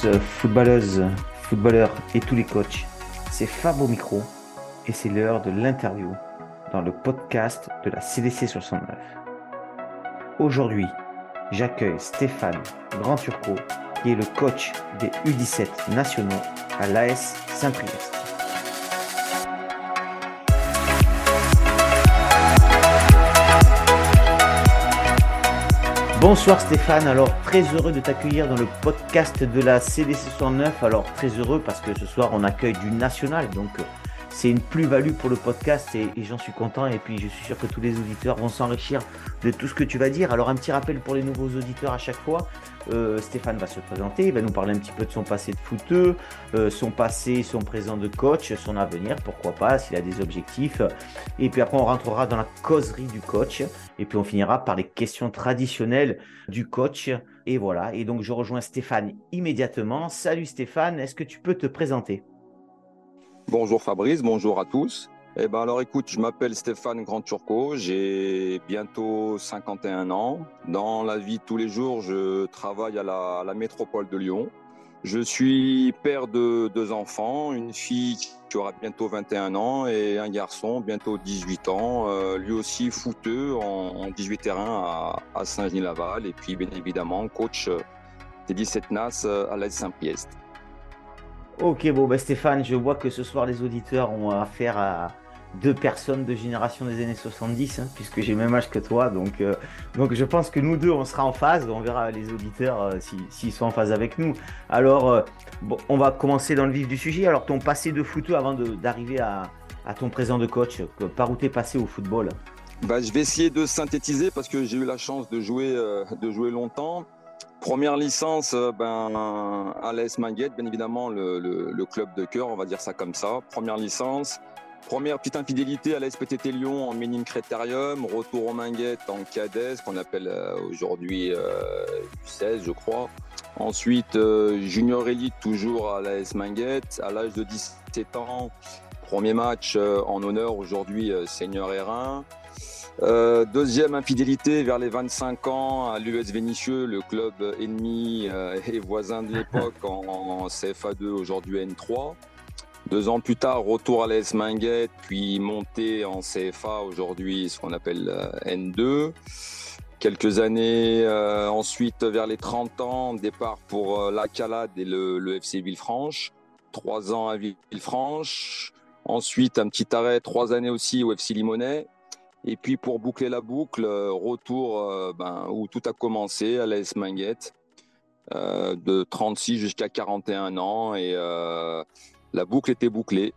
tous, footballeuses, footballeurs et tous les coachs. C'est Fab au micro et c'est l'heure de l'interview dans le podcast de la CDC 69. Aujourd'hui, j'accueille Stéphane Grand Turcot qui est le coach des U17 nationaux à l'AS Saint-Priest. Bonsoir Stéphane, alors très heureux de t'accueillir dans le podcast de la CDC 69. Alors très heureux parce que ce soir on accueille du national, donc c'est une plus-value pour le podcast et, j'en suis content. Et puis je suis sûr que tous les auditeurs vont s'enrichir de tout ce que tu vas dire. Alors un petit rappel pour les nouveaux auditeurs à chaque fois. Euh, Stéphane va se présenter, il va nous parler un petit peu de son passé de footeux, euh, son passé, son présent de coach, son avenir, pourquoi pas, s'il a des objectifs. Et puis après, on rentrera dans la causerie du coach. Et puis on finira par les questions traditionnelles du coach. Et voilà. Et donc je rejoins Stéphane immédiatement. Salut Stéphane, est-ce que tu peux te présenter? Bonjour Fabrice, bonjour à tous. Eh ben alors écoute, je m'appelle Stéphane Grand Turco, j'ai bientôt 51 ans. Dans la vie de tous les jours, je travaille à la, métropole de Lyon. Je suis père de deux enfants, une fille qui aura bientôt 21 ans et un garçon bientôt 18 ans, euh, lui aussi footeux en, 18 terrains à, Saint-Genis-Laval et puis bien évidemment coach des 17 NAS à l'Aide Saint-Priest. Ok, bon, bah Stéphane, je vois que ce soir les auditeurs ont affaire à deux personnes de génération des années 70, hein, puisque j'ai le même âge que toi. Donc, euh, donc je pense que nous deux, on sera en phase. On verra les auditeurs euh, s'ils sont en phase avec nous. Alors, euh, on va commencer dans le vif du sujet. Alors, ton passé de footeux avant d'arriver à, ton présent de coach, par où t'es passé au football? Bah, Je vais essayer de synthétiser parce que j'ai eu la chance de jouer longtemps. Première licence, euh, ben, à l'AS Manguette, bien évidemment, le, club de cœur, on va dire ça comme ça. Première licence. Première petite infidélité à l'ASPTT Lyon en Ménine Critérium, retour au Minguette en cadet, qu'on appelle euh, aujourd'hui euh, 16, je crois. Ensuite, euh, junior élite toujours à l'AS Minguette, à l'âge de 17 ans. Premier match en honneur aujourd'hui senior R1. Euh, deuxième infidélité vers les 25 ans à l'US Vénitieux, le club ennemi euh, et voisin de l'époque en, CFA2, aujourd'hui N3. Deux ans plus tard, retour à l'AS Minguette, puis monté en CFA, aujourd'hui ce qu'on appelle euh, N2. Quelques années ensuite, vers les 30 ans, départ pour la Calade et le, le FC Villefranche. Trois ans à Villefranche. Ensuite, un petit arrêt, trois années aussi au FC Limonnet. Et puis pour boucler la boucle, euh, retour euh, ben, où tout a commencé à l'AS Minguette, euh, de 36 jusqu'à 41 ans, et la boucle était bouclée.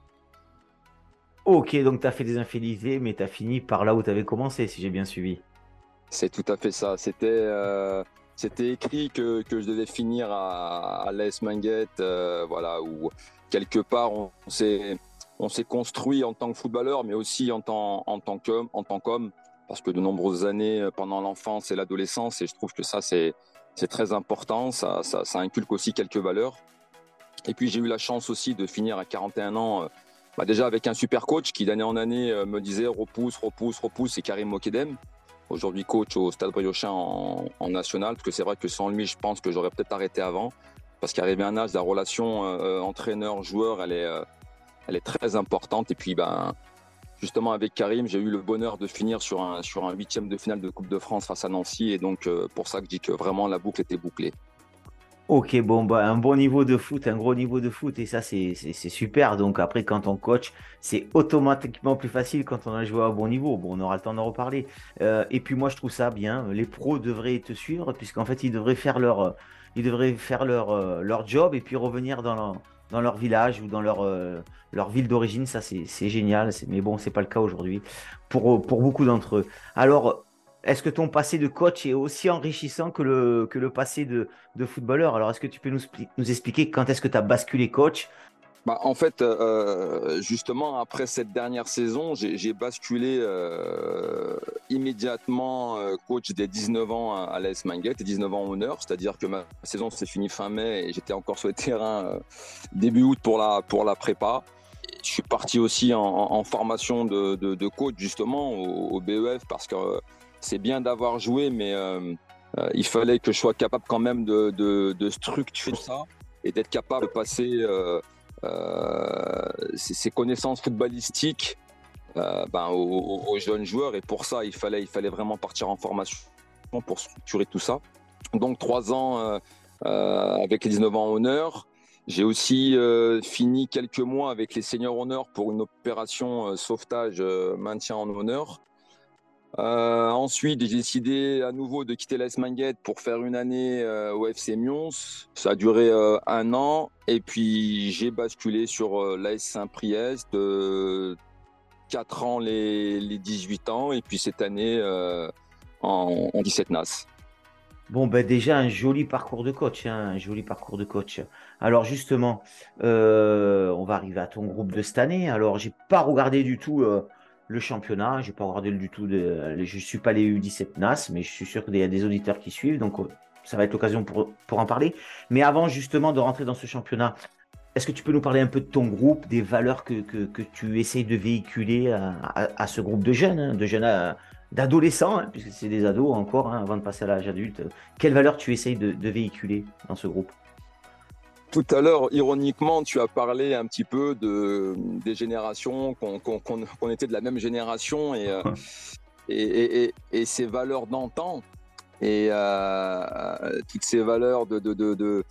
Ok, donc tu as fait des infidélités, mais tu as fini par là où tu avais commencé, si j'ai bien suivi. C'est tout à fait ça. C'était c'était écrit que, que, je devais finir à, à l'AS Minguette, voilà, où quelque part on s'est on s'est construit en tant que footballeur, mais aussi en tant, en tant qu'homme, en tant qu'homme, parce que de nombreuses années euh, pendant l'enfance et l'adolescence, et je trouve que ça c'est c'est très important, ça, ça, inculque aussi quelques valeurs. Et puis j'ai eu la chance aussi de finir à 41 ans, euh, bah déjà avec un super coach qui d'année en année euh, me disait repousse, repousse, repousse, c'est Karim Mokedem, aujourd'hui coach au Stade Briochin en, en national, parce que c'est vrai que sans lui, je pense que j'aurais peut-être arrêté avant, parce qu'arrivé à un âge, la relation entraîneur-joueur, elle est elle est très importante. Et puis, ben, justement, avec Karim, j'ai eu le bonheur de finir sur un, sur un huitième de finale de Coupe de France face à Nancy. Et donc, euh, pour ça que je dis que vraiment la boucle était bouclée. Ok, bon, bah, un bon niveau de foot, un gros niveau de foot, et ça, c'est super. Donc, après, quand on coach, c'est automatiquement plus facile quand on a joué à bon niveau. Bon, on aura le temps d'en reparler. Euh, et puis, moi, je trouve ça bien. Les pros devraient te suivre, puisqu'en fait, ils devraient faire leur, ils devraient faire leur, euh, leur job et puis revenir dans dans leur village ou dans leur, euh, ville d'origine. Ça, c'est génial. Mais bon, c'est pas le cas aujourd'hui pour, pour beaucoup d'entre eux. Alors, est-ce que ton passé de coach est aussi enrichissant que le, passé de, footballeur? Alors, est-ce que tu peux nous expliquer quand est-ce que tu as basculé coach? Bah, en fait, euh, justement, après cette dernière saison, j'ai basculé euh, immédiatement euh, coach des 19 ans à, l'AS Manguette et 19 ans en honneur, c'est-à-dire que ma saison s'est finie fin mai et j'étais encore sur le terrain début août pour la, pour la prépa. Je suis parti aussi en, formation de, de, coach justement au, BEF parce que c'est bien d'avoir joué, mais il fallait que je sois capable quand même de, de structurer ça et d'être capable de passer ses, connaissances footballistiques ben, aux, jeunes joueurs. Et pour ça, il fallait, il fallait vraiment partir en formation pour structurer tout ça. Donc trois ans avec les 19 ans honneur. J'ai aussi euh, fini quelques mois avec les seniors honneurs pour une opération euh, sauvetage euh, maintien en honneur. Ensuite, j'ai décidé à nouveau de quitter l'AS Manguette pour faire une année au FC Mions. Ça a duré un an. Et puis, j'ai basculé sur l'AS Saint-Priest de 4 ans les, les, 18 ans. Et puis cette année en, en 17 NAS. Bon, ben déjà un joli parcours de coach, hein, un joli parcours de coach. Alors justement, euh, on va arriver à ton groupe de cette année. Alors j'ai pas regardé du tout euh, le championnat, j'ai pas regardé du tout. Je suis pas les U17 NAS, mais je suis sûr qu'il y a des auditeurs qui suivent, donc euh, ça va être l'occasion pour, pour en parler. Mais avant justement de rentrer dans ce championnat, est-ce que tu peux nous parler un peu de ton groupe, des valeurs que, que, tu essayes de véhiculer à, ce groupe de jeunes, hein, de jeunes d'adolescents, hein, puisque c'est des ados encore, hein, avant de passer à l'âge adulte. Quelles valeurs tu essayes de, véhiculer dans ce groupe? Tout à l'heure, ironiquement, tu as parlé un petit peu de, des générations, qu'on était de la même génération et, euh, et, et, ces valeurs d'antan et euh, toutes ces valeurs de, de, de,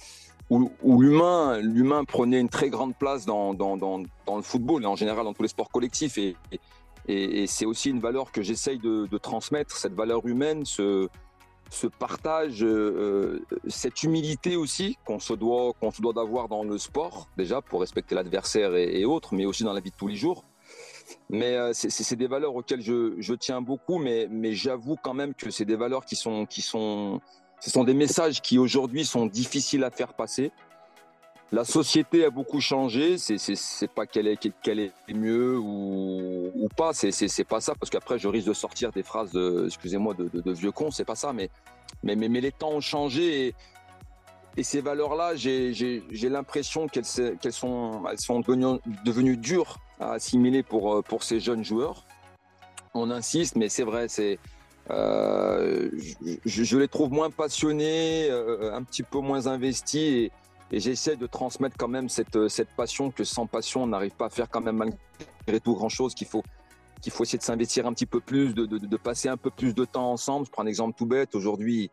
où, l'humain l'humain prenait une très grande place dans, dans, dans, dans, le football et en général dans tous les sports collectifs. Et, et, c'est aussi une valeur que j'essaye de, transmettre, cette valeur humaine, ce, ce partage, euh, cette humilité aussi qu'on se doit qu'on se doit d'avoir dans le sport déjà pour respecter l'adversaire et, autres, mais aussi dans la vie de tous les jours. Mais euh, c'est des valeurs auxquelles je, je tiens beaucoup, mais, mais j'avoue quand même que c'est des valeurs qui sont qui sont ce sont des messages qui aujourd'hui sont difficiles à faire passer la société a beaucoup changé. C'est pas qu'elle est, qu'elle est mieux ou, pas. C'est pas ça. Parce qu'après, je risque de sortir des phrases, excusez-moi, de, de, vieux con. C'est pas ça. Mais, les temps ont changé. Et, ces valeurs-là, j'ai l'impression qu'elles sont, devenues, dures à assimiler pour, ces jeunes joueurs. On insiste, mais c'est vrai, c'est. Euh, je, les trouve moins passionnés, euh, un petit peu moins investis. Et j'essaie de transmettre quand même cette, euh, cette passion que sans passion, on n'arrive pas à faire quand même malgré tout grand-chose, qu'il faut, qu'il faut essayer de s'investir un petit peu plus, de, de, passer un peu plus de temps ensemble. Je prends un exemple tout bête. Aujourd'hui,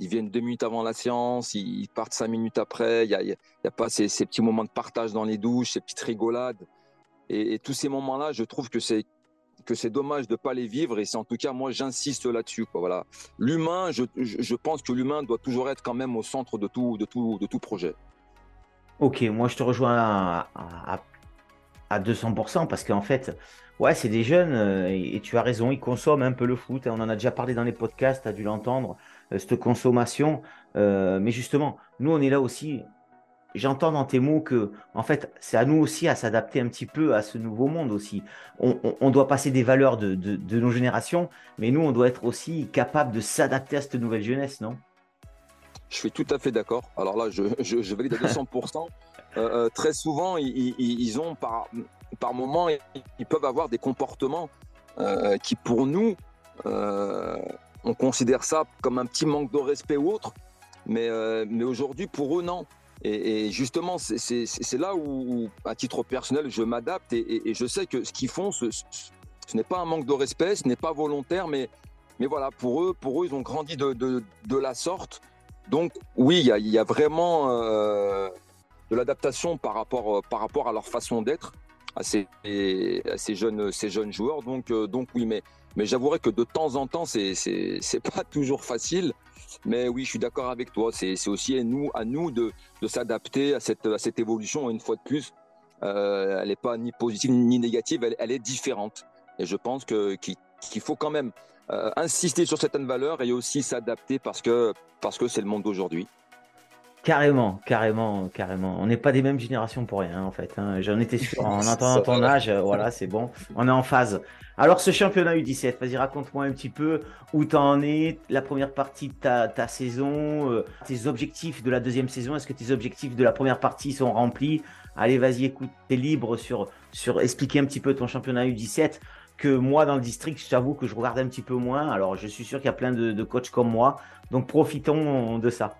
ils viennent deux minutes avant la séance, ils partent cinq minutes après. Il n'y a, y a, pas ces, ces, petits moments de partage dans les douches, ces petites rigolades. Et, tous ces moments-là, je trouve que c'est que c'est dommage de pas les vivre. Et c'est en tout cas, moi, j'insiste là-dessus. Voilà. L'humain, je, je, pense que l'humain doit toujours être quand même au centre de tout, de tout, de tout projet. Ok, moi je te rejoins à, 200% parce qu'en fait, ouais, c'est des jeunes euh, et, tu as raison, ils consomment un peu le foot. On en a déjà parlé dans les podcasts, tu as dû l'entendre, euh, cette consommation. Euh, mais justement, nous on est là aussi. J'entends dans tes mots que, en fait, c'est à nous aussi à s'adapter un petit peu à ce nouveau monde aussi. On, doit passer des valeurs de, de nos générations, mais nous, on doit être aussi capable de s'adapter à cette nouvelle jeunesse, non? Je suis tout à fait d'accord. Alors là, je, je, valide à 200%. Euh, euh, très souvent, ils, ont par, par moment, ils peuvent avoir des comportements euh, qui, pour nous, on considère ça comme un petit manque de respect ou autre. Mais, mais aujourd'hui, pour eux, non. Et, justement, c'est là où, à titre personnel, je m'adapte et, je sais que ce qu'ils font, ce, ce n'est pas un manque de respect, ce n'est pas volontaire, mais, mais voilà, pour eux, pour eux, ils ont grandi de, de, de la sorte. Donc oui, il y, a, vraiment euh, de l'adaptation par rapport, euh, par rapport à leur façon d'être à ces, jeunes, ces jeunes joueurs. Donc, euh, donc oui, mais, mais j'avouerai que de temps en temps, c'est pas toujours facile. Mais oui, je suis d'accord avec toi. C'est aussi à nous, à nous de, de s'adapter à cette, à cette évolution. Une fois de plus, elle n'est pas ni positive ni négative, elle, est différente. Et je pense qu'il faut quand même euh, insister sur certaines valeurs et aussi s'adapter parce que parce que c'est le monde d'aujourd'hui. Carrément, carrément, carrément. On n'est pas des mêmes générations pour rien, en fait. Hein. J'en étais sûr. En entendant ton âge, euh, voilà, c'est bon. On est en phase. Alors, ce championnat U17, vas-y, raconte-moi un petit peu où tu en es, la première partie de ta, ta saison, euh, tes objectifs de la deuxième saison. Est-ce que tes objectifs de la première partie sont remplis? Allez, vas-y, écoute, t'es libre sur, sur expliquer un petit peu ton championnat U17 que moi dans le district, je t'avoue que je regarde un petit peu moins. Alors je suis sûr qu'il y a plein de, coachs comme moi, donc profitons de ça.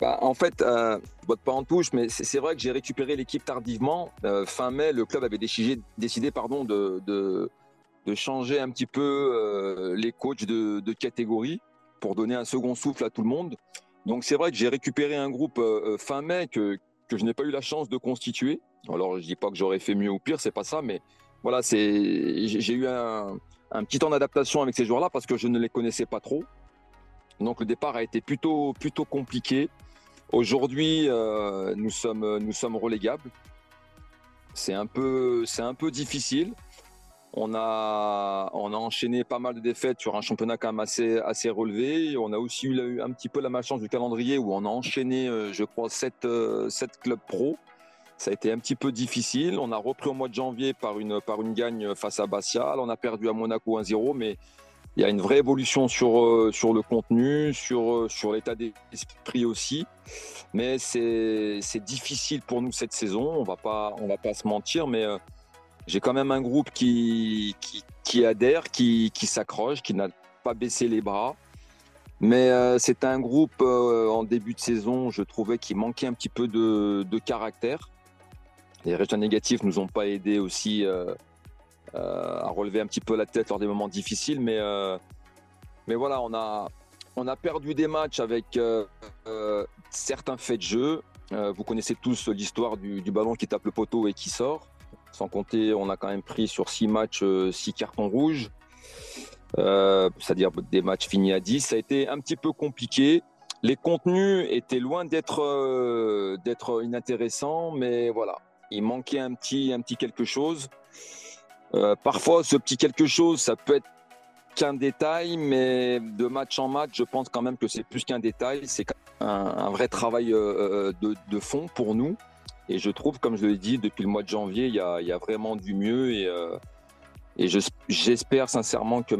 bah, en fait, euh, botte pas en touche, mais c'est vrai que j'ai récupéré l'équipe tardivement. Euh, fin mai, le club avait décidé, pardon, de, de, de, changer un petit peu euh, les coachs de, de, catégorie pour donner un second souffle à tout le monde. Donc c'est vrai que j'ai récupéré un groupe euh, fin mai que, que je n'ai pas eu la chance de constituer. Alors je dis pas que j'aurais fait mieux ou pire, c'est pas ça, mais voilà, c'est j'ai eu un, petit temps d'adaptation avec ces joueurs-là parce que je ne les connaissais pas trop. Donc le départ a été plutôt, plutôt compliqué. Aujourd'hui, euh, nous, sommes, nous relégables. C'est un, peu, difficile. On a, enchaîné pas mal de défaites sur un championnat quand même assez, assez relevé. On a aussi eu un petit peu la malchance du calendrier où on a enchaîné, euh, je crois, 7, euh, clubs pro. Ça a été un petit peu difficile. On a repris au mois de janvier par une, par une gagne face à Bastia. On a perdu à Monaco 1-0, mais il y a une vraie évolution sur, euh, sur le contenu, sur, euh, sur l'état d'esprit aussi. Mais c'est difficile pour nous cette saison, on va pas, on va pas se mentir, mais euh, j'ai quand même un groupe qui, qui, qui adhère, qui, qui s'accroche, qui n'a pas baissé les bras. Mais c'est un groupe en début de saison, je trouvais qu'il manquait un petit peu de, de, caractère. Les résultats négatifs nous ont pas aidés aussi euh, à relever un petit peu la tête lors des moments difficiles. Mais, euh, mais voilà, on a, on a perdu des matchs avec euh, certains faits de jeu. vous connaissez tous l'histoire du, ballon qui tape le poteau et qui sort. Sans compter, on a quand même pris sur six matchs six cartons rouges. c'est-à-dire des matchs finis à 10. Ça a été un petit peu compliqué. Les contenus étaient loin d'être d'être inintéressants, mais voilà, il manquait un petit, un petit quelque chose. Euh, parfois, ce petit quelque chose, ça peut être qu'un détail, mais de match en match, je pense quand même que c'est plus qu'un détail. C'est un, vrai travail euh, euh, de, fond pour nous. Et je trouve, comme je l'ai dit, depuis le mois de janvier, il y a, vraiment du mieux. Et, et j'espère sincèrement que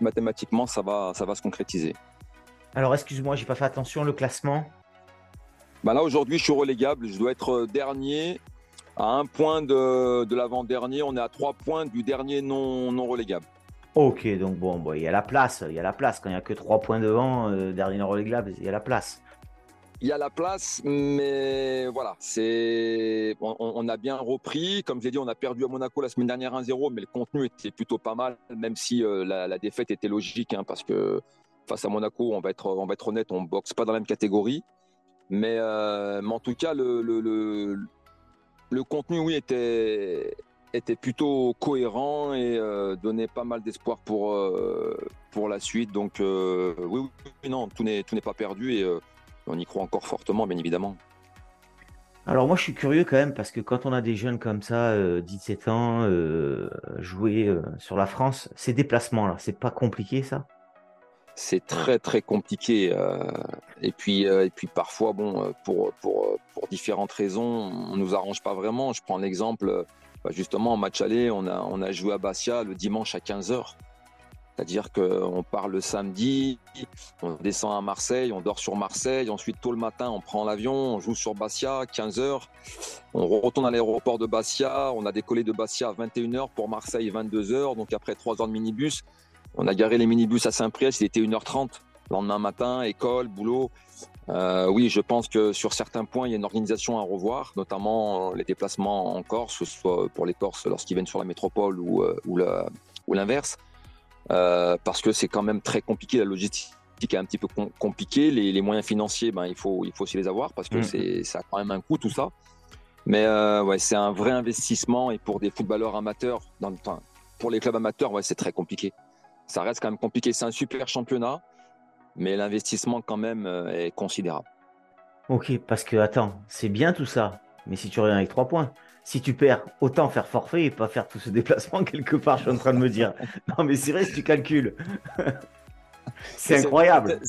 mathématiquement, ça va, ça va se concrétiser. Alors, excuse-moi, j'ai pas fait attention, le classement? Bah Là, aujourd'hui, je suis relégable. Je dois être dernier à un point de, l'avant-dernier. On est à trois points du dernier non, non relégable. Ok, donc bon, il y a la place. Il y a la place. Quand il n'y a que trois points devant, euh, dernier non relégable, il y a la place. Il y a la place, mais voilà, c'est on, a bien repris. Comme j'ai dit, on a perdu à Monaco la semaine dernière 1-0, mais le contenu était plutôt pas mal, même si euh, la, défaite était logique, hein, parce que face à Monaco, on va être, on va être honnête, on boxe pas dans la même catégorie. Mais, euh, mais en tout cas, le, le, le contenu, oui, était, était plutôt cohérent et euh, donnait pas mal d'espoir pour, euh, pour la suite. Donc, euh, oui, oui, non, tout n'est, pas perdu et on y croit encore fortement, bien évidemment. Alors moi je suis curieux quand même parce que quand on a des jeunes comme ça, 17 ans, jouer sur la France, ces déplacements là, c'est pas compliqué ça? C'est très très compliqué. Euh, et puis euh, et puis parfois bon euh, pour pour pour différentes raisons, on nous arrange pas vraiment. Je prends l'exemple bah, justement en match aller, on a on a joué à Bastia le dimanche à 15 h c'est-à-dire qu'on part le samedi, on descend à Marseille, on dort sur Marseille, ensuite tôt le matin on prend l'avion, on joue sur Bastia, 15 h on retourne à l'aéroport de Bastia, on a décollé de Bastia à 21h pour Marseille 22 h donc après 3 heures de minibus, on a garé les minibus à Saint-Priest, il était 1h30. Lendemain matin, école, boulot. Euh, oui, je pense que sur certains points, il y a une organisation à revoir, notamment euh, les déplacements en Corse, que ce soit pour les Corses lorsqu'ils viennent sur la métropole ou, euh, ou l'inverse, parce que c'est quand même très compliqué, la logistique est un petit peu compliquée, les, moyens financiers, ben, il, faut, il faut aussi les avoir, parce que mm. c'est, ça a quand même un coût tout ça. Mais ouais, c'est un vrai investissement, et pour des footballeurs amateurs, dans, pour les clubs amateurs, ouais, c'est très compliqué ça reste quand même compliqué. C'est un super championnat, mais l'investissement quand même euh, est considérable. Ok, parce que attends, c'est bien tout ça, mais si tu reviens avec trois points, si tu perds, autant faire forfait et pas faire tout ce déplacement quelque part, je suis en train de me dire. Non, mais c'est vrai si tu calcules. c'est incroyable.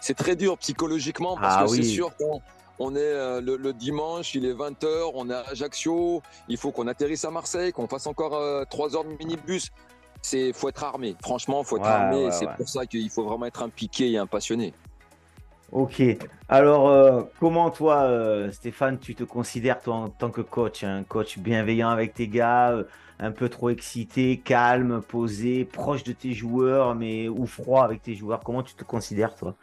C'est très dur psychologiquement parce ah que c'est sûr qu'on on est euh, le, dimanche, il est 20h, on est à Ajaccio, il faut qu'on atterrisse à Marseille, qu'on fasse encore euh, trois 3 heures de minibus c'est faut être armé. Franchement, faut être armé. c'est pour ça qu'il faut vraiment être impliqué et un passionné. Ok. Alors, euh, comment toi, euh, Stéphane, tu te considères toi en tant que coach, un coach bienveillant avec tes gars, euh, un peu trop excité, calme, posé, proche de tes joueurs, mais ou froid avec tes joueurs? Comment tu te considères toi?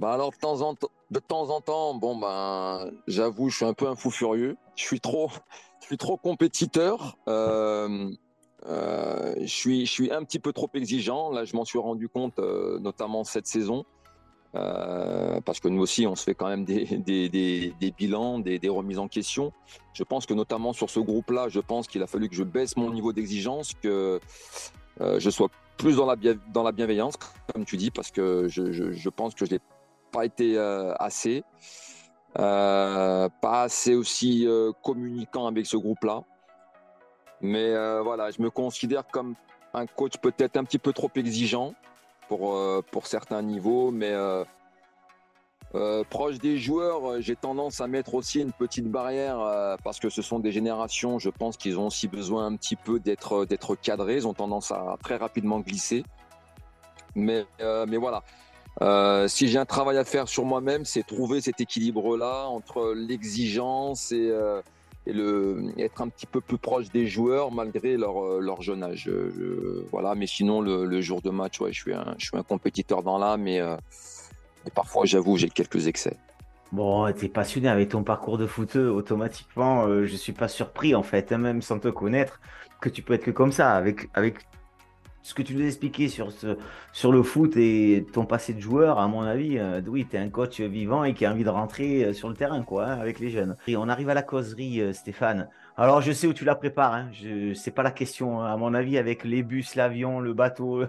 Bah alors de temps en temps, de temps en temps, bon ben, j'avoue, je suis un peu un fou furieux. Je suis trop, je suis trop compétiteur. Euh, euh, je suis, un petit peu trop exigeant. Là, je m'en suis rendu compte, euh, notamment cette saison, parce que nous aussi, on se fait quand même des, bilans, des, remises en question. Je pense que notamment sur ce groupe-là, je pense qu'il a fallu que je baisse mon niveau d'exigence, que je sois plus dans la, bienveillance, comme tu dis, parce que je, je, pense que je l'ai pas été euh, assez. Euh, pas assez aussi euh, communicant avec ce groupe-là. Mais voilà, je me considère comme un coach peut-être un petit peu trop exigeant pour, pour certains niveaux, mais proche des joueurs, j'ai tendance à mettre aussi une petite barrière parce que ce sont des générations, je pense qu'ils ont aussi besoin un petit peu d'être d'être cadrés, ils ont tendance à très rapidement glisser. Mais, mais voilà, euh, si j'ai un travail à faire sur moi-même, c'est trouver cet équilibre-là entre l'exigence et, euh, et, le, être un petit peu plus proche des joueurs malgré leur, euh, leur jeune âge. voilà, mais sinon, le, jour de match, je, suis un, je suis un compétiteur dans l'âme mais parfois, j'avoue, j'ai quelques excès. Bon, tu es passionné avec ton parcours de foot, automatiquement, je suis pas surpris en fait, hein, même sans te connaître, que tu peux être que comme ça, avec, avec ce que tu nous as expliqué sur, le foot et ton passé de joueur, à mon avis, euh, oui, tu es un coach vivant et qui a envie de rentrer euh, sur le terrain quoi, hein, avec les jeunes. Et on arrive à la causerie, euh, Stéphane. Alors, je sais où tu la prépares. Hein. Sais pas la question. Hein. À mon avis, avec les bus, l'avion, le bateau,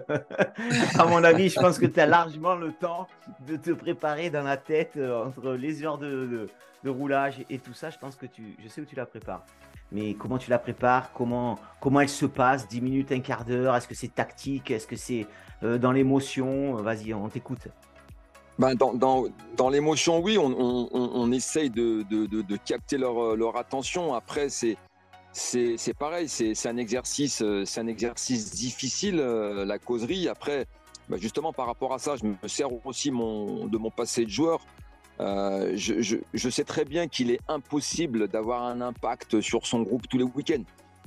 à mon avis, je pense que tu as largement le temps de te préparer dans la tête entre les heures de, de roulage et tout ça. Je pense que tu, je sais où tu la prépares mais comment tu la prépares? Comment, comment elle se passe? 10 minutes, un quart d'heure? Est-ce que c'est tactique? Est-ce que c'est euh, dans l'émotion? Vas-y, on t'écoute. Ben dans, dans, dans l'émotion, oui, on, on, on essaye de, de, de, capter leur, leur attention. Après, c'est, c'est, pareil, c'est, un exercice, c'est un exercice difficile, euh, la causerie. Après, ben justement, par rapport à ça, je me sers aussi mon, de mon passé de joueur. Euh, je, sais très bien qu'il est impossible d'avoir un impact sur son groupe tous les week-ends.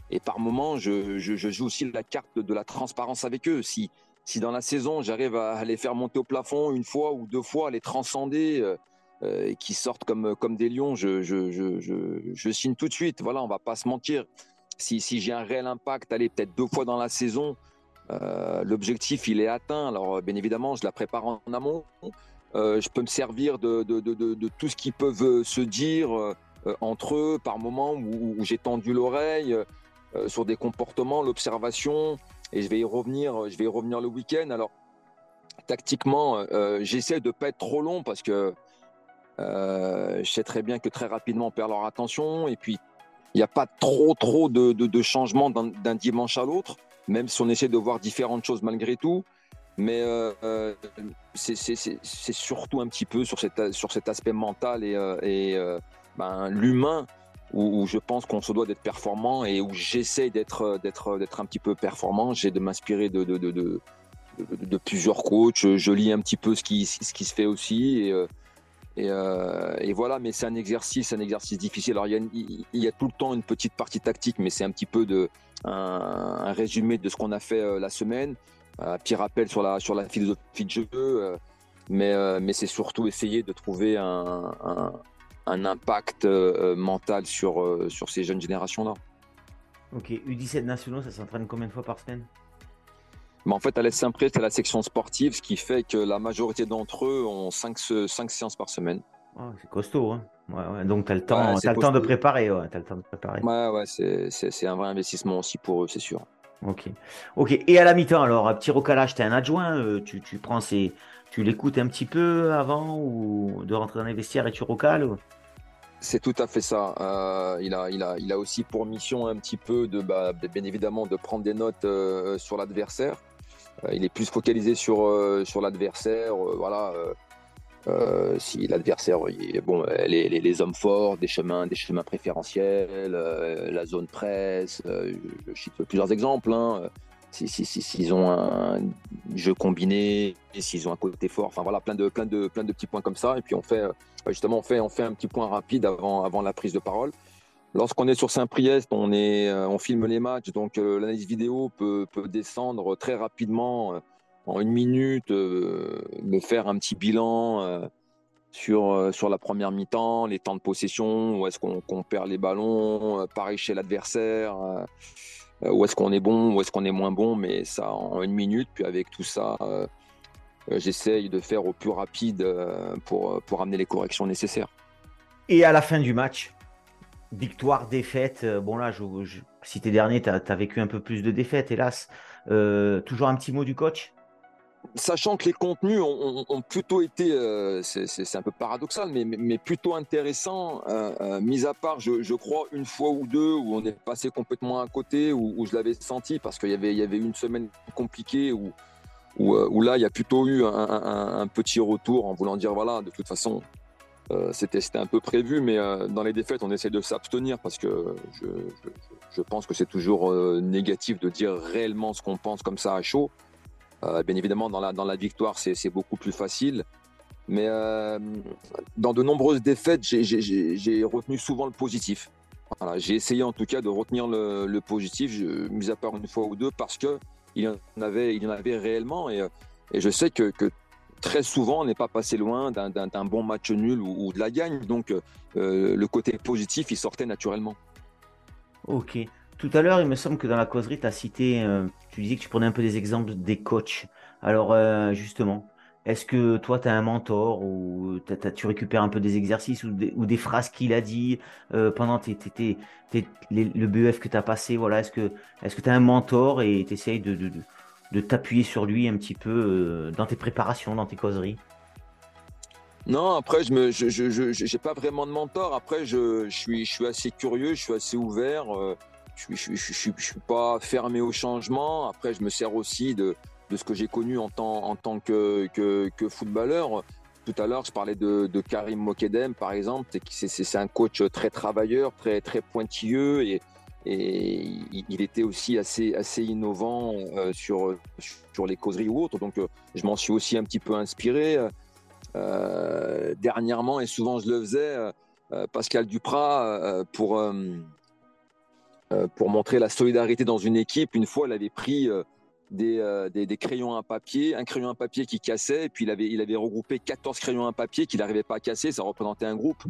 Et par moments, je, joue aussi la carte de la transparence avec eux. Si, si dans la saison, j'arrive à les faire monter au plafond une fois ou deux fois, les transcender euh, euh et qu'ils sortent comme, des lions, je, signe tout de suite. Voilà, on va pas se mentir. Si, si j'ai un réel impact, aller peut-être deux fois dans la saison, l'objectif, il est atteint. Alors, bien évidemment, je la prépare en amont. Euh, je peux me servir de, tout ce qu'ils peuvent euh, se dire euh, entre eux par moment où, j'ai tendu l'oreille sur des comportements, l'observation, et je vais y revenir, je vais y revenir le week-end. Alors, tactiquement, j'essaie de pas être trop long parce que je sais très bien que très rapidement on perd leur attention, et puis il n'y a pas trop trop de changements d'un dimanche à l'autre, même si on essaie de voir différentes choses malgré tout. Mais euh, euh c'est surtout un petit peu sur, cet aspect mental et, euh, ben, l'humain où, je pense qu'on se doit d'être performant et où j'essaie d'être un petit peu performant. J'ai de m'inspirer de, plusieurs coachs. Je lis un petit peu ce qui, se fait aussi. Et, voilà, mais c'est un exercice, un exercice difficile. Il y, a, tout le temps une petite partie tactique, mais c'est un petit peu un, résumé de ce qu'on a fait la semaine petit rappel sur la, sur la philosophie de jeu, euh, mais, euh, mais c'est surtout essayer de trouver un, un, impact euh, mental sur, sur ces jeunes générations-là. Ok, U17 nationaux, ça s'entraîne combien de fois par semaine? Mais en fait, à l'Est Saint-Pré, c'est la section sportive, ce qui fait que la majorité d'entre eux ont 5, cinq séances par semaine. Ah, c'est costaud, hein ouais, ouais. Donc, tu as le temps, as le temps de préparer. Ouais, as le temps de préparer. Ouais, ouais, c'est un vrai investissement aussi pour eux, c'est sûr. Ok. Ok. Et à la mi-temps, alors, petit recalage, tu es un adjoint, euh, tu, tu, prends ces. Tu l'écoutes un petit peu avant ou de rentrer dans les vestiaires et tu recales C'est tout à fait ça. Euh, il, a, il, a, il a aussi pour mission un petit peu de, bah, bien évidemment, de prendre des notes euh, sur l'adversaire. il est plus focalisé sur, sur l'adversaire. voilà euh, si l'adversaire, bon, les, hommes forts, des chemins, des chemins préférentiels, euh, la zone presse, euh, je cite plusieurs exemples. Hein, s'ils si, si, ont un jeu combiné, s'ils ont un côté fort, enfin voilà, plein de, plein de, plein de petits points comme ça. Et puis on fait, justement, on fait, on fait un petit point rapide avant, avant la prise de parole. Lorsqu'on est sur Saint-Priest, on, est, on filme les matchs, donc l'analyse vidéo peut, descendre très rapidement en une minute me faire un petit bilan sur, sur la première mi-temps, les temps de possession, où est-ce qu'on perd les ballons, pareil chez l'adversaire, où est-ce qu'on est bon, où est-ce qu'on est moins bon, mais ça en une minute. Puis avec tout ça, j'essaye de faire au plus rapide pour, pour amener les corrections nécessaires. Et à la fin du match, victoire, défaite. Euh, bon, là, je, je cité dernier, tu as, vécu un peu plus de défaites, hélas. Euh, toujours un petit mot du coach? Sachant que les contenus ont, plutôt été, euh, c'est un peu paradoxal, mais, plutôt intéressant, mis à part, je, crois, une fois ou deux où on est passé complètement à côté, où, je l'avais senti, parce qu'il y avait, y avait une semaine compliquée où, où, là, il y a plutôt eu un, petit retour en voulant dire, voilà, de toute façon, euh, c'était un peu prévu, mais euh, dans les défaites, on essaie de s'abstenir parce que je, pense que c'est toujours euh, négatif de dire réellement ce qu'on pense comme ça à chaud. Bien évidemment, dans la, dans la victoire, c'est beaucoup plus facile. Mais dans de nombreuses défaites, j'ai retenu souvent le positif. j'ai essayé en tout cas de retenir le, positif, mis à part une fois ou deux, parce que il y en avait, en avait réellement. Et, et je sais que, que très souvent, on n'est pas passé loin d'un bon match nul ou, de la gagne. Donc, euh, le côté positif, il sortait naturellement. Ok. Tout à l'heure, il me semble que dans la causerie, tu as cité, euh, tu disais que tu prenais un peu des exemples des coachs. Alors, euh, justement, est-ce que toi, tu as un mentor ou tu récupères un peu des exercices ou des, phrases qu'il a dit pendant le BEF que tu as passé? Voilà, Est-ce que tu as un mentor et tu essayes de t'appuyer sur lui un petit peu euh, dans tes préparations, dans tes causeries? Non, après, je j'ai pas vraiment de mentor. Après, je, suis, assez curieux, je suis assez ouvert. Euh, je, je, suis pas fermé au changement. Après, je me sers aussi de, de ce que j'ai connu en tant, en tant que, que, footballeur. Tout à l'heure, je parlais de, Karim Mokedem, par exemple. C'est, un coach très travailleur, très, très pointilleux et, et il était aussi assez, assez innovant euh, sur, sur les causeries ou autres. Donc, euh, je m'en suis aussi un petit peu inspiré. Euh, dernièrement, et souvent je le faisais, Pascal Duprat, pour, pour montrer la solidarité dans une équipe, une fois, il avait pris des, des, des, crayons à papier, un crayon à papier qui cassait, et puis il avait, regroupé 14 crayons à papier qu'il n'arrivait pas à casser, ça représentait un groupe.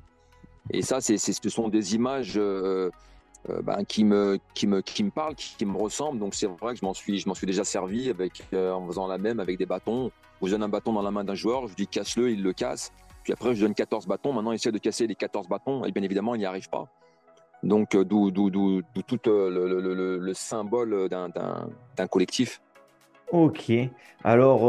Et ça, c'est, ce sont des images euh, ben, qui me qui me qui me parle, qui, me ressemble. Donc c'est vrai que je m'en suis déjà servi avec euh, en faisant la même avec des bâtons. Je donne un bâton dans la main d'un joueur, je lui dis casse-le, il le casse. Puis après je donne 14 bâtons. Maintenant il essaie de casser les 14 bâtons et bien évidemment il n'y arrive pas. Donc euh, d'où tout le, le, le, le symbole d'un collectif. Ok. Alors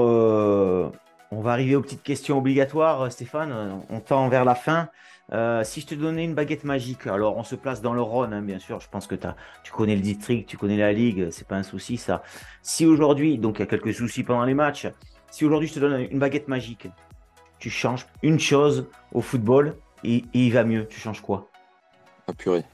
on va arriver aux petites questions obligatoires, Stéphane. On tend vers la fin. Euh, si je te donnais une baguette magique, alors on se place dans le Rhône, hein, bien sûr. Je pense que as, tu connais le district, tu connais la ligue, c'est pas un souci ça. Si aujourd'hui, donc il y a quelques soucis pendant les matchs, si aujourd'hui je te donne une baguette magique, tu changes une chose au football et, il va mieux, tu changes quoi? Ah purée.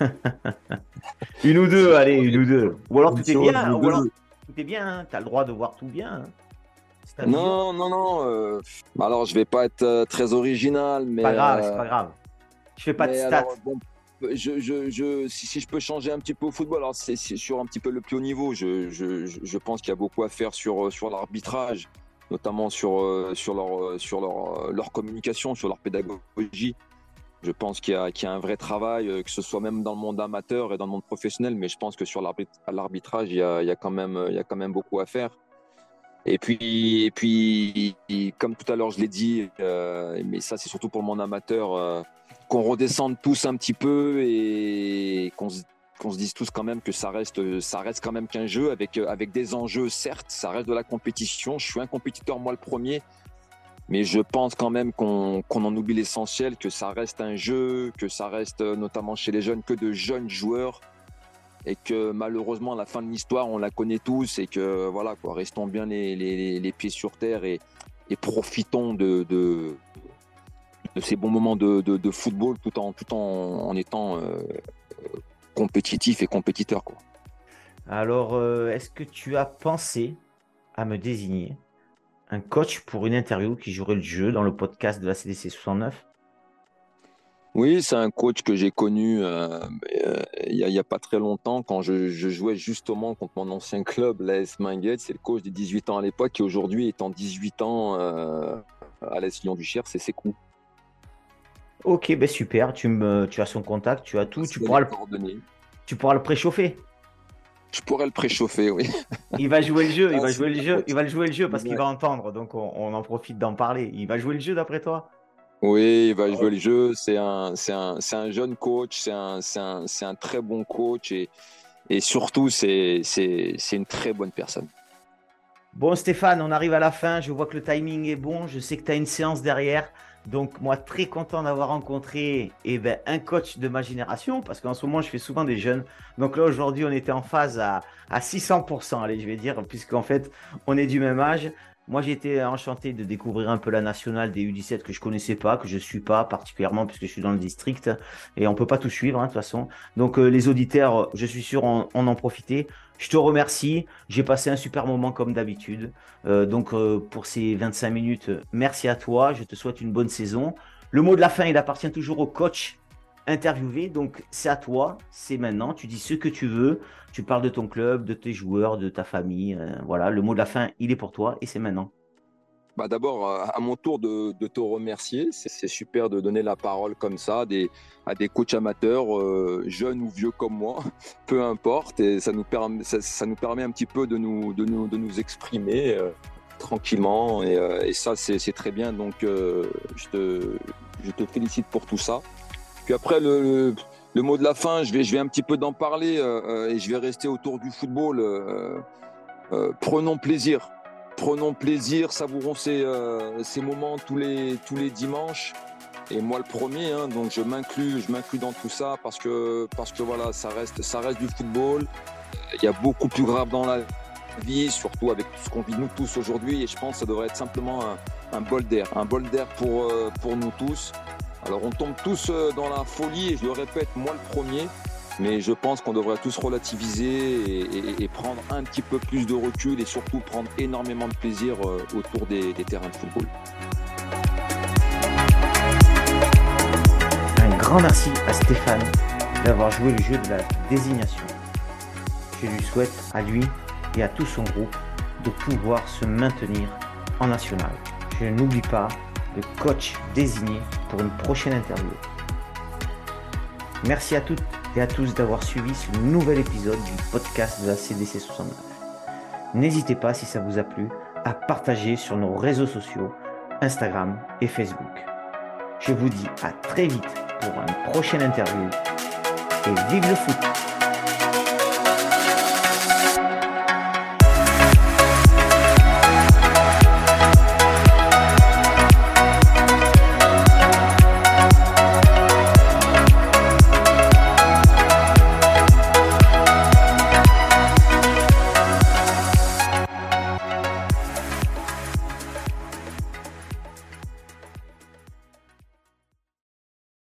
une ou deux, allez, une ou deux. Ou alors tout est bien, ou alors tout est bien, hein. tu as le droit de voir tout bien. Hein. Non, non, non. Euh, alors, je vais pas être euh, très original, mais. Pas grave, c'est euh, pas grave. Je fais pas de stats. je, je, je, si, je peux changer un petit peu au football, alors c'est sur un petit peu le plus haut niveau. Je, je pense qu'il y a beaucoup à faire sur, sur l'arbitrage, notamment sur, sur, leur, sur leur, leur communication, sur leur pédagogie. Je pense qu'il y, a un vrai travail, que ce soit même dans le monde amateur et dans le monde professionnel, mais je pense que sur l'arbitrage, il, y a, quand même, beaucoup à faire. Et puis, comme tout à l'heure je l'ai dit, euh, mais ça c'est surtout pour mon amateur, euh, qu'on redescende tous un petit peu et qu'on se, se, dise tous quand même que ça reste, ça reste quand même qu'un jeu avec des enjeux, certes, ça reste de la compétition. Je suis un compétiteur, moi le premier, mais je pense quand même qu'on en oublie l'essentiel, que ça reste un jeu, que ça reste notamment chez les jeunes que de jeunes joueurs et que malheureusement la fin de l'histoire on la connaît tous et que voilà quoi restons bien les, pieds sur terre et, profitons de, de, ces bons moments de, football tout en tout en, étant euh, compétitif et compétiteur quoi. Alors euh, est-ce que tu as pensé à me désigner? Un coach pour une interview qui jouerait le jeu dans le podcast de la CDC 69 Oui, c'est un coach que j'ai connu euh, euh, il n'y a, pas très longtemps quand je, jouais justement contre mon ancien club, l'AS Minguet. C'est le coach des 18 ans à l'époque qui aujourd'hui est en 18 ans euh, à l'AS Lyon-du-Cher, c'est ses coups. Ok, ben super, tu, me, tu as son contact, tu as tout, tu pourras, le, tu pourras le préchauffer. Je pourrais le préchauffer, oui. Il va jouer le jeu, il va jouer le jeu, il va jouer le jeu parce qu'il va entendre, donc on en profite d'en parler. Il va jouer le jeu d'après toi? Oui, il va jouer le jeu. C'est un, un, un, jeune coach, c'est un, un, très bon coach et, et surtout, c'est une très bonne personne. Bon, Stéphane, on arrive à la fin. Je vois que le timing est bon. Je sais que tu as une séance derrière. Donc, moi, très content d'avoir rencontré eh ben, un coach de ma génération, parce qu'en ce moment, je fais souvent des jeunes. Donc là, aujourd'hui, on était en phase à, à 600%, allez, je vais dire, puisqu'en fait, on est du même âge. Moi, été enchanté de découvrir un peu la nationale des U17 que je connaissais pas, que je suis pas particulièrement puisque je suis dans le district et on peut pas tout suivre hein, de toute façon. Donc, euh, les auditeurs, je suis sûr, en, en, profiter. Je te remercie. J'ai passé un super moment comme d'habitude. Euh, donc, euh, pour ces 25 minutes, merci à toi. Je te souhaite une bonne saison. Le mot de la fin, il appartient toujours au coach interviewé. Donc, c'est à toi. C'est maintenant. Tu dis ce que tu veux. Tu parles de ton club, de tes joueurs, de ta famille. Euh, voilà, le mot de la fin, il est pour toi et c'est maintenant. Bah D'abord, euh, à mon tour de, te remercier. C'est super de donner la parole comme ça à des, à coachs amateurs, euh, jeunes ou vieux comme moi, peu importe. Et ça nous, permet, un petit peu de nous, exprimer tranquillement. Et, ça, c'est très bien. Donc, je te félicite pour tout ça. Puis après, le, mot de la fin, je vais, un petit peu d'en parler euh, euh, et je vais rester autour du football. Euh, prenons plaisir. Prenons plaisir, savourons ces, ces, moments tous les, tous les dimanches. Et moi le premier, hein, donc je m'inclus, je m'inclus dans tout ça parce que, parce que voilà, ça reste, ça reste du football. Il y a beaucoup plus grave dans la vie, surtout avec ce qu'on vit nous tous aujourd'hui. Et je pense que ça devrait être simplement un, un bol d'air, un bol d'air pour, pour nous tous. Alors on tombe tous euh, dans la folie et je le répète, moi le premier, mais je pense qu'on devrait tous relativiser et, prendre un petit peu plus de recul et surtout prendre énormément de plaisir euh, autour des, terrains de football. Un grand merci à Stéphane d'avoir joué le jeu de la désignation. Je lui souhaite à lui et à tout son groupe de pouvoir se maintenir en national. Je n'oublie pas le coach désigné pour une prochaine interview. Merci à toutes et à tous d'avoir suivi ce nouvel épisode du podcast de la CDC 69. N'hésitez pas, si ça vous a plu, à partager sur nos réseaux sociaux, Instagram et Facebook. Je vous dis à très vite pour une prochaine interview et vive le foot